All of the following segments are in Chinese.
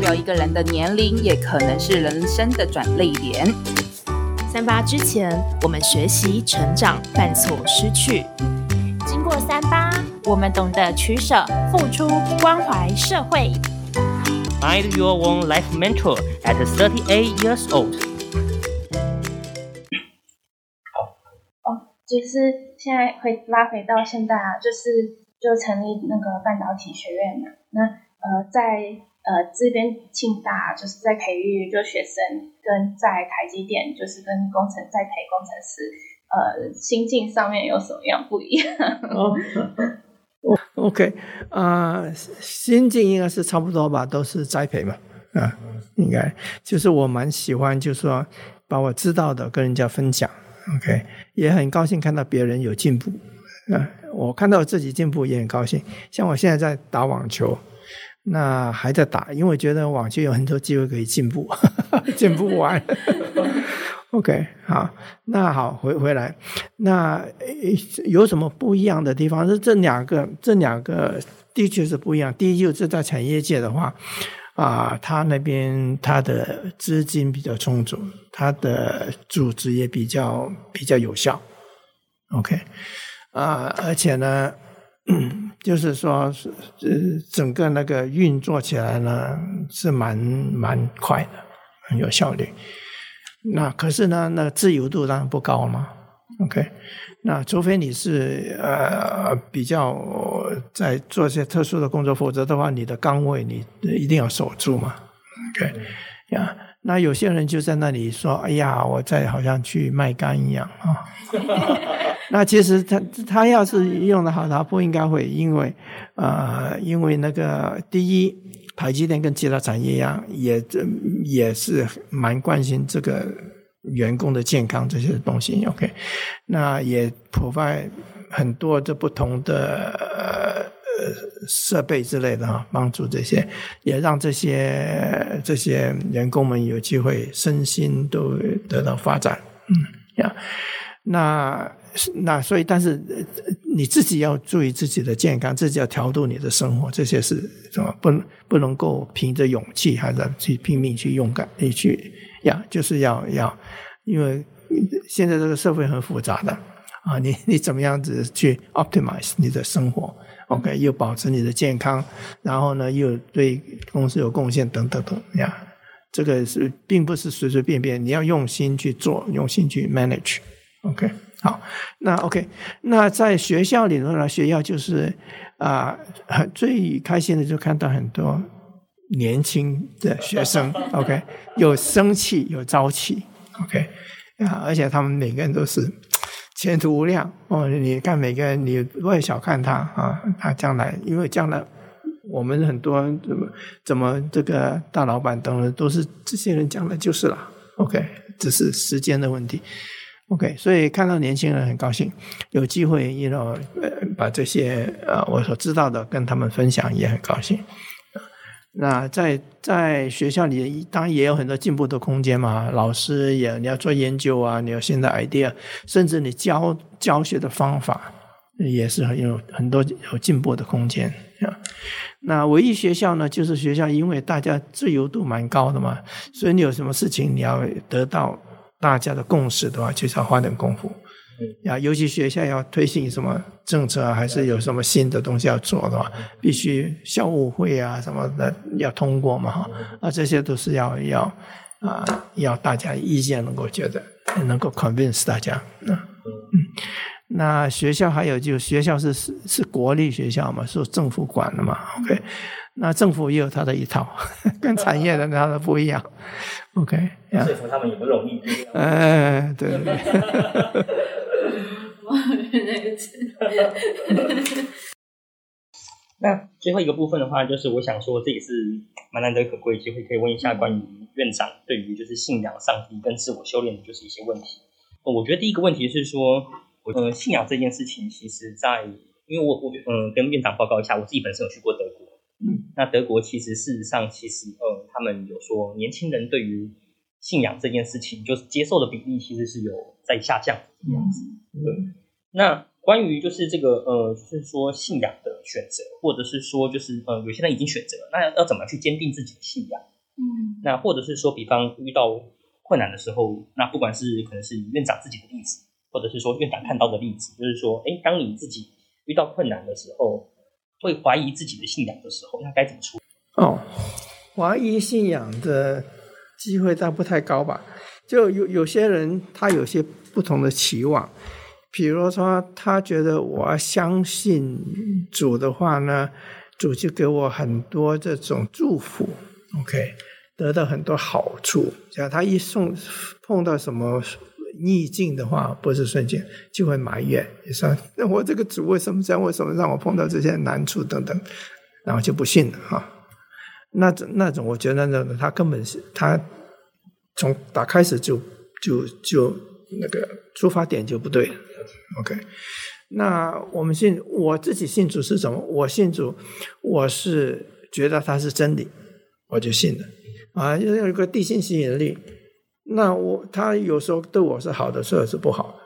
表一个人的年龄，也可能是人生的转捩点。三八之前，我们学习、成长、犯错、失去；经过三八，我们懂得取舍、付出、关怀社会。Find your own life mentor at 38 years old。哦，就是现在会拉回到现在啊，就是就成立那个半导体学院嘛。那呃，在呃这边庆大就是在培育就学生，跟在台积电就是跟工程在培工程师，呃，心境上面有什么样不一样？哦 OK，啊、呃，心境应该是差不多吧，都是栽培嘛，啊，应该就是我蛮喜欢，就是说把我知道的跟人家分享，OK，也很高兴看到别人有进步，啊，我看到自己进步也很高兴。像我现在在打网球，那还在打，因为我觉得网球有很多机会可以进步，进步完。OK，好，那好，回回来，那有什么不一样的地方？是这两个，这两个的确是不一样。第一，就是在产业界的话，啊，他那边他的资金比较充足，他的组织也比较比较有效。OK，啊，而且呢，就是说是整个那个运作起来呢是蛮蛮快的，很有效率。那可是呢，那个自由度当然不高嘛。OK，那除非你是呃比较在做一些特殊的工作，否则的话，你的岗位你一定要守住嘛。OK，呀，那有些人就在那里说：“哎呀，我在好像去卖肝一样啊。” 那其实他他要是用得好，他不应该会，因为呃，因为那个第一。台积电跟其他产业一样，也也是蛮关心这个员工的健康这些东西。OK，那也 provide 很多的不同的呃设备之类的哈，帮助这些，也让这些这些员工们有机会身心都得到发展。嗯，呀，那。那所以，但是你自己要注意自己的健康，自己要调度你的生活，这些是什么？不不能够凭着勇气，还是去拼命去勇敢，你去呀，就是要要，因为现在这个社会很复杂的啊，你你怎么样子去 optimize 你的生活？OK，又保持你的健康，然后呢，又对公司有贡献，等等等呀，这个是并不是随随便便，你要用心去做，用心去 manage。OK。好，那 OK，那在学校里头呢，学校就是啊，很、最开心的就看到很多年轻的学生，OK，有生气，有朝气，OK，啊，而且他们每个人都是前途无量哦。你看每个人，你不会小看他啊，他将来，因为将来我们很多怎么怎么这个大老板等人都是这些人将来就是了，OK，只是时间的问题。OK，所以看到年轻人很高兴，有机会，you know，把这些呃我所知道的跟他们分享也很高兴。那在在学校里，当然也有很多进步的空间嘛。老师也你要做研究啊，你有新的 idea，甚至你教教学的方法也是很有很多有进步的空间。那唯一学校呢，就是学校因为大家自由度蛮高的嘛，所以你有什么事情你要得到。大家的共识的话，就是要花点功夫。呀，尤其学校要推行什么政策啊，还是有什么新的东西要做的话，必须校务会啊什么的要通过嘛哈。啊，这些都是要要啊，要大家意见能够觉得能够 convince 大家。嗯嗯，那学校还有就学校是是是国立学校嘛，是政府管的嘛。OK。那政府也有他的一套，跟产业的他的不一样。OK，说服他们也不容易。哎，对对对。那最后一个部分的话，就是我想说，这也是蛮难得可贵的机会，可以问一下关于院长对于就是信仰上帝跟自我修炼的就是一些问题。我觉得第一个问题是说，呃，信仰这件事情，其实在因为我我嗯、呃、跟院长报告一下，我自己本身有去过德国。嗯，那德国其实事实上，其实呃，他们有说年轻人对于信仰这件事情，就是接受的比例其实是有在下降这样子。对，那关于就是这个呃，就是说信仰的选择，或者是说就是呃，有些人已经选择了，那要要怎么去坚定自己的信仰？嗯那或者是说，比方遇到困难的时候，那不管是可能是院长自己的例子，或者是说院长看到的例子，就是说，哎，当你自己遇到困难的时候，会怀疑自己的信仰的时候，那该怎么处理？哦，怀疑信仰的机会倒不太高吧？就有有些人他有些不同的期望，比如说他觉得我要相信主的话呢，主就给我很多这种祝福，OK。得到很多好处，只要他一送碰到什么逆境的话，不是顺境，就会埋怨，你说那我这个主为什么这样？为什么让我碰到这些难处等等，然后就不信了哈。那种那种，我觉得那种他根本是他从打开始就就就那个出发点就不对。OK，那我们信我自己信主是什么？我信主，我是觉得他是真理，我就信了。啊，要有一个地心吸引力，那我他有时候对我是好的，时候是不好。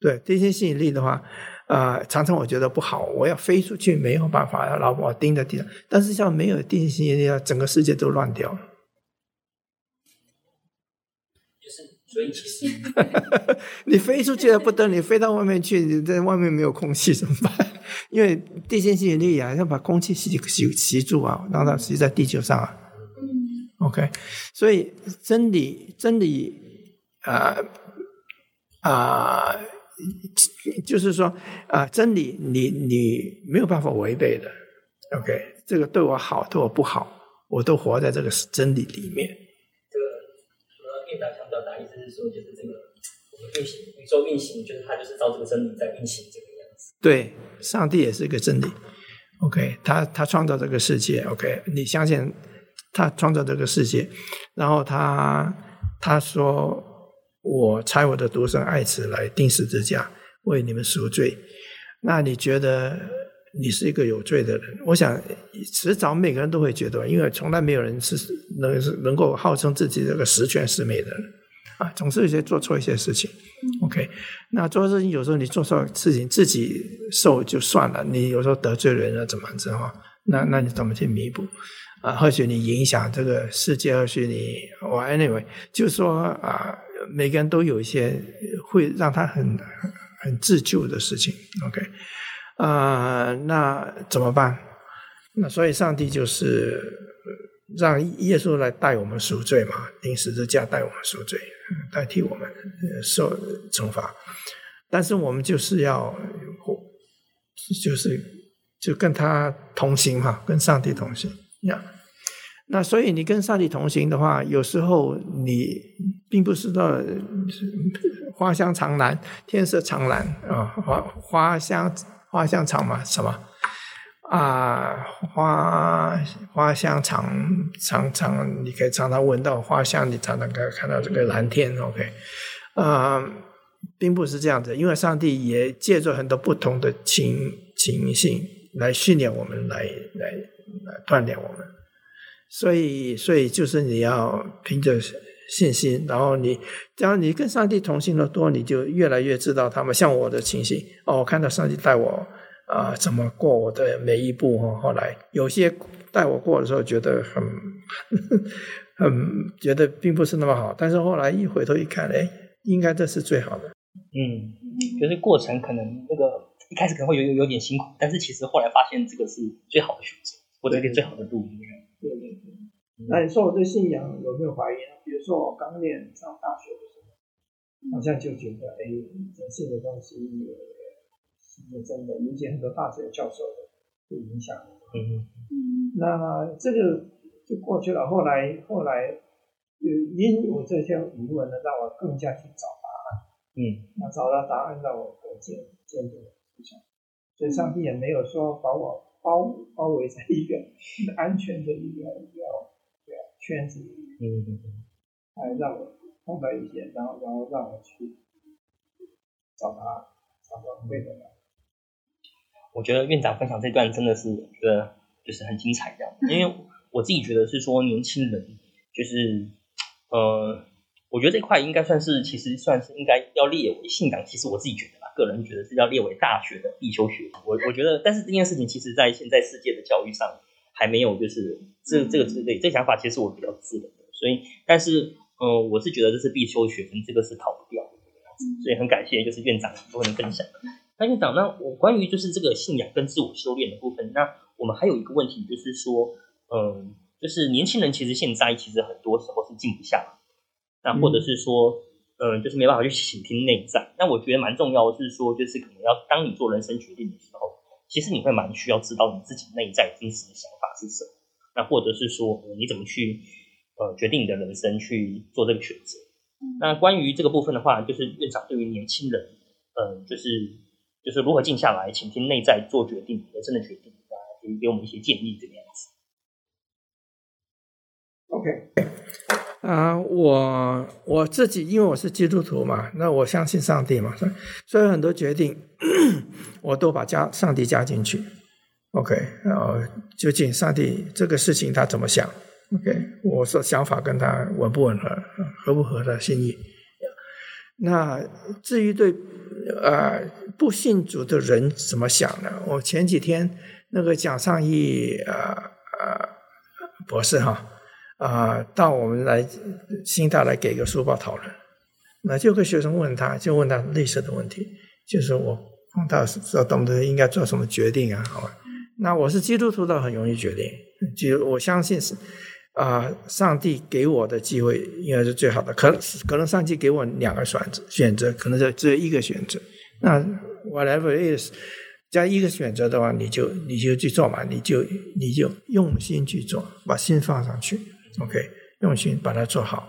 对地心吸引力的话，啊、呃，常常我觉得不好，我要飞出去没有办法，老婆盯在地上。但是像没有地心吸引力，整个世界都乱掉了。就是所以其实你飞出去了不得，你飞到外面去，你在外面没有空气怎么办？因为地心吸引力啊，要把空气吸吸吸住啊，让它吸在地球上啊。OK，所以真理真理啊啊、呃呃，就是说啊、呃，真理你你没有办法违背的。OK，这个对我好，对我不好，我都活在这个真理里面。这个除了院长想表达意思是说，就是这个我们运行宇宙运行，就是它就是照这个真理在运行这个样子。对，上帝也是一个真理。OK，他他创造这个世界。OK，你相信？他创造这个世界，然后他他说：“我差我的独生爱子来钉十字架，为你们赎罪。”那你觉得你是一个有罪的人？我想迟早每个人都会觉得，因为从来没有人是能能够号称自己这个十全十美的人啊，总是有些做错一些事情。OK，那做事情有时候你做错事情自己受就算了，你有时候得罪人了怎么着哈？那那你怎么去弥补？啊，或许你影响这个世界，或许你我 anyway，就是说啊，每个人都有一些会让他很很自救的事情，OK，啊，那怎么办？那所以上帝就是让耶稣来代我们赎罪嘛，钉十字架代我们赎罪，代替我们受惩罚。但是我们就是要，就是就跟他同行哈，跟上帝同行。呀那所以你跟上帝同行的话，有时候你并不是到花香长蓝，天色长蓝啊，花花香花香长嘛，什么啊？花花香长长长，你可以常常闻到花香，你常常可看到这个蓝天。OK，啊，并不是这样子，因为上帝也借助很多不同的情情形来训练我们，来来。来锻炼我们，所以，所以就是你要凭着信心，然后你，只要你跟上帝同行的多，你就越来越知道他们。像我的情形，哦，我看到上帝带我啊、怎么过我的每一步哦。后来有些带我过的时候，觉得很 很觉得并不是那么好，但是后来一回头一看，哎，应该这是最好的。嗯，就是过程可能那个一开始可能会有有点辛苦，但是其实后来发现这个是最好的选择。或者一个最好的路，对对对。那你说我对信仰有没有怀疑呢？比如说我刚念上大学的时候，好像就觉得，哎，人性的东西是不是真的？引起很多大学教授的影响。嗯嗯。那这个就过去了。后来后来，因我这些疑问呢，让我更加去找答案。嗯。那找到答案，让我更坚坚定思想。所以上帝也没有说把我。包包围在一个 安全的一个一个圈子里面，嗯嗯，还让我碰到一些，然后然后让我去找他，找到对的。我觉得院长分享这段真的是，我觉得就是很精彩的，因为我自己觉得是说年轻人就是呃，我觉得这块应该算是其实算是应该要列为信仰，其实我自己觉得吧。个人觉得是要列为大学的必修学，我我觉得，但是这件事情其实，在现在世界的教育上还没有，就是这这个之类，这想法其实我比较自然的，所所以，但是，嗯、呃，我是觉得这是必修学分，这个是逃不掉的。所以很感谢，就是院长多人分享。那院长，那我关于就是这个信仰跟自我修炼的部分，那我们还有一个问题，就是说，嗯、呃，就是年轻人其实现在其实很多时候是静不下来，那或者是说，嗯、呃，就是没办法去倾听内在。那我觉得蛮重要的是说，就是可能要当你做人生决定的时候，其实你会蛮需要知道你自己内在真实的想法是什么。那或者是说，呃、你怎么去呃决定你的人生去做这个选择。那关于这个部分的话，就是院长对于年轻人，嗯、呃，就是就是如何静下来，倾听内在做决定，人生的决定，啊，可以给我们一些建议，这个样子。OK，啊、我我自己因为我是基督徒嘛，那我相信上帝嘛，所以很多决定 我都把加上帝加进去。OK，然后究竟上帝这个事情他怎么想？OK，我说想法跟他吻不吻合，合不合他心意。那至于对呃不信主的人怎么想呢？我前几天那个蒋尚义呃呃博士哈啊、到我们来新大来给个书报讨论，那就有个学生问他就问他类似的问题，就是我碰到说懂得应该做什么决定啊？好吧，那我是基督徒倒，很容易决定，就我相信是。啊、上帝给我的机会应该是最好的，可可能上帝给我两个选择，选择可能是只有一个选择。那 whatever is，加一个选择的话，你就你就去做嘛，你就你就用心去做，把心放上去，OK，用心把它做好。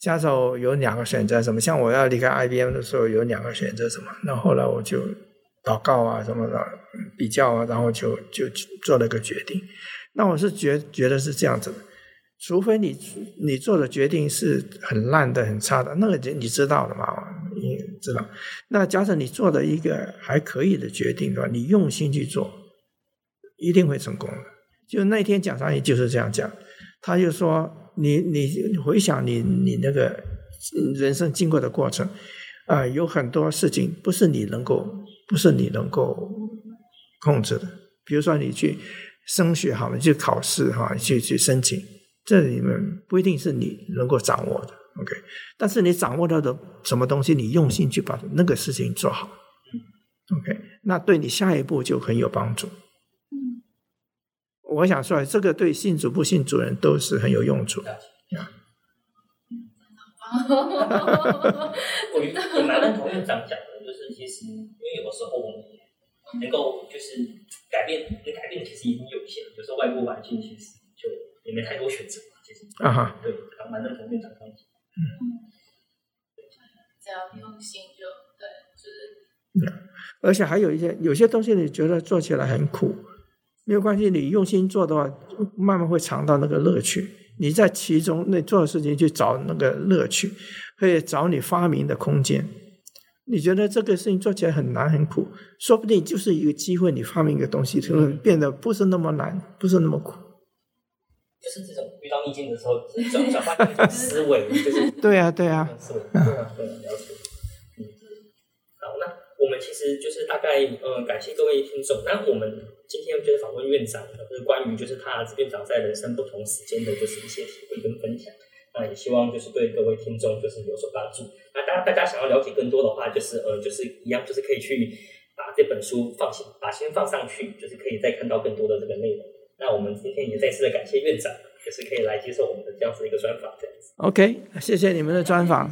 加上有两个选择，什么？像我要离开 IBM 的时候，有两个选择，什么？那后来我就祷告啊，什么的比较啊，然后就就做了个决定。那我是觉觉得是这样子的。除非你你做的决定是很烂的、很差的，那个你知道的嘛？你知道。那假设你做的一个还可以的决定的话，你用心去做，一定会成功的。就那天蒋尚义就是这样讲，他就说你：你回想你你那个人生经过的过程啊、有很多事情不是你能够不是你能够控制的。比如说你去升学好了，去考试哈，去去申请。这里面不一定是你能够掌握的，OK？但是你掌握到的什么东西，你用心去把那个事情做好，OK？那对你下一步就很有帮助。嗯，我想说，这个对信主不信主人都是很有用处。我也蛮认同院长讲的，就是其实因为有的时候我们能够就是改变，能改变其实已经有限，有时候外部环境其实就。也没太多选择，其实啊哈，对，还蛮认同院长的东西。嗯，只要用心就对，就是。嗯，而且还有一些有些东西，你觉得做起来很苦，没有关系，你用心做的话，慢慢会尝到那个乐趣。你在其中那做的事情去找那个乐趣，可以找你发明的空间。你觉得这个事情做起来很难很苦，说不定就是一个机会，你发明一个东西，就会变得不是那么难，不是那么苦。就是这种遇到逆境的时候，转转换一种思维，就是对啊，对啊，思维，对啊，对啊，了解。我们其实就是大概，嗯，感谢各位听众。那我们今天就是访问院长，就是关于就是他院长在人生不同时间的就是一些体会跟分享。那也希望就是对各位听众就是有所帮助。那大家大家想要了解更多的话，就是呃，就是一样，就是可以去把这本书放心，把心放上去，就是可以再看到更多的这个内容。那我们今天也再次的感谢院长，也是可以来接受我们的这样子一个专访，这样子。OK，谢谢你们的专访。